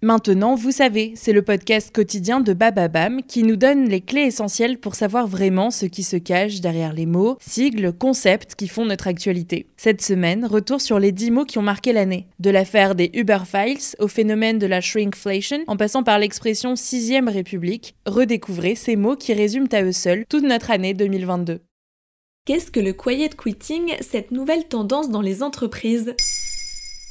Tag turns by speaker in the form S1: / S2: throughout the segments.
S1: Maintenant, vous savez, c'est le podcast quotidien de Bababam qui nous donne les clés essentielles pour savoir vraiment ce qui se cache derrière les mots, sigles, concepts qui font notre actualité. Cette semaine, retour sur les 10 mots qui ont marqué l'année. De l'affaire des Uber Files au phénomène de la shrinkflation, en passant par l'expression sixième république, redécouvrez ces mots qui résument à eux seuls toute notre année 2022.
S2: Qu'est-ce que le quiet quitting, cette nouvelle tendance dans les entreprises?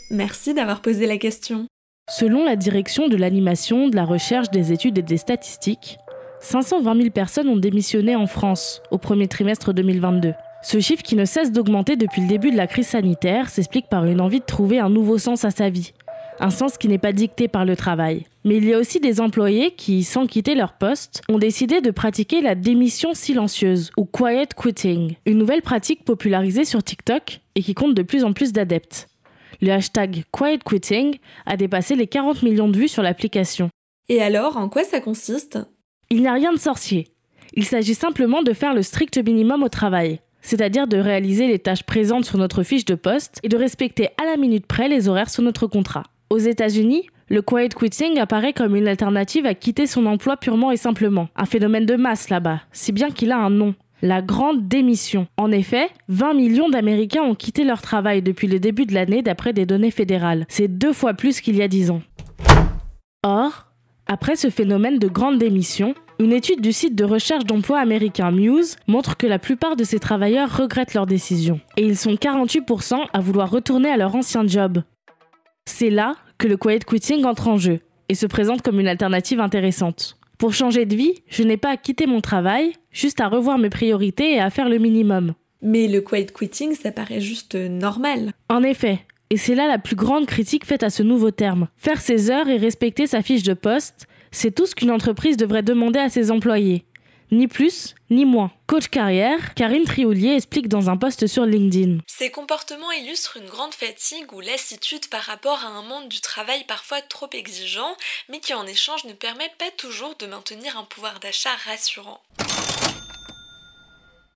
S2: Merci d'avoir posé la question.
S3: Selon la direction de l'animation, de la recherche, des études et des statistiques, 520 000 personnes ont démissionné en France au premier trimestre 2022. Ce chiffre qui ne cesse d'augmenter depuis le début de la crise sanitaire s'explique par une envie de trouver un nouveau sens à sa vie, un sens qui n'est pas dicté par le travail. Mais il y a aussi des employés qui, sans quitter leur poste, ont décidé de pratiquer la démission silencieuse ou quiet quitting, une nouvelle pratique popularisée sur TikTok et qui compte de plus en plus d'adeptes. Le hashtag Quiet Quitting a dépassé les 40 millions de vues sur l'application.
S2: Et alors, en quoi ça consiste?
S3: Il n'y a rien de sorcier. Il s'agit simplement de faire le strict minimum au travail, c'est-à-dire de réaliser les tâches présentes sur notre fiche de poste et de respecter à la minute près les horaires sur notre contrat. Aux États-Unis, le quiet quitting apparaît comme une alternative à quitter son emploi purement et simplement, un phénomène de masse là-bas, si bien qu'il a un nom, la grande démission. En effet, 20 millions d'Américains ont quitté leur travail depuis le début de l'année d'après des données fédérales. C'est deux fois plus qu'il y a dix ans. Or, après ce phénomène de grande démission, une étude du site de recherche d'emploi américain Muse montre que la plupart de ces travailleurs regrettent leur décision. Et ils sont 48% à vouloir retourner à leur ancien job. C'est là que le quiet quitting entre en jeu et se présente comme une alternative intéressante. Pour changer de vie, je n'ai pas à quitter mon travail, juste à revoir mes priorités et à faire le minimum.
S2: Mais le quiet quitting, ça paraît juste normal.
S3: En effet, et c'est là la plus grande critique faite à ce nouveau terme. Faire ses heures et respecter sa fiche de poste, c'est tout ce qu'une entreprise devrait demander à ses employés ni plus ni moins. Coach carrière, Karine Trioulier explique dans un post sur LinkedIn.
S4: Ces comportements illustrent une grande fatigue ou lassitude par rapport à un monde du travail parfois trop exigeant, mais qui en échange ne permet pas toujours de maintenir un pouvoir d'achat rassurant.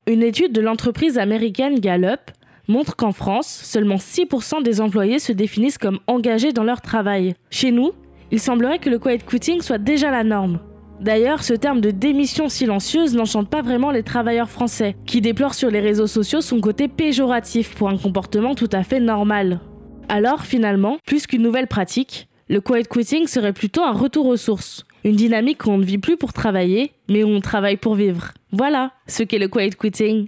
S3: Une étude de l'entreprise américaine Gallup montre qu'en France, seulement 6% des employés se définissent comme engagés dans leur travail. Chez nous, il semblerait que le quiet quitting soit déjà la norme. D'ailleurs, ce terme de démission silencieuse n'enchante pas vraiment les travailleurs français, qui déplorent sur les réseaux sociaux son côté péjoratif pour un comportement tout à fait normal. Alors, finalement, plus qu'une nouvelle pratique, le quiet quitting serait plutôt un retour aux sources, une dynamique où on ne vit plus pour travailler, mais où on travaille pour vivre. Voilà ce qu'est le quiet quitting.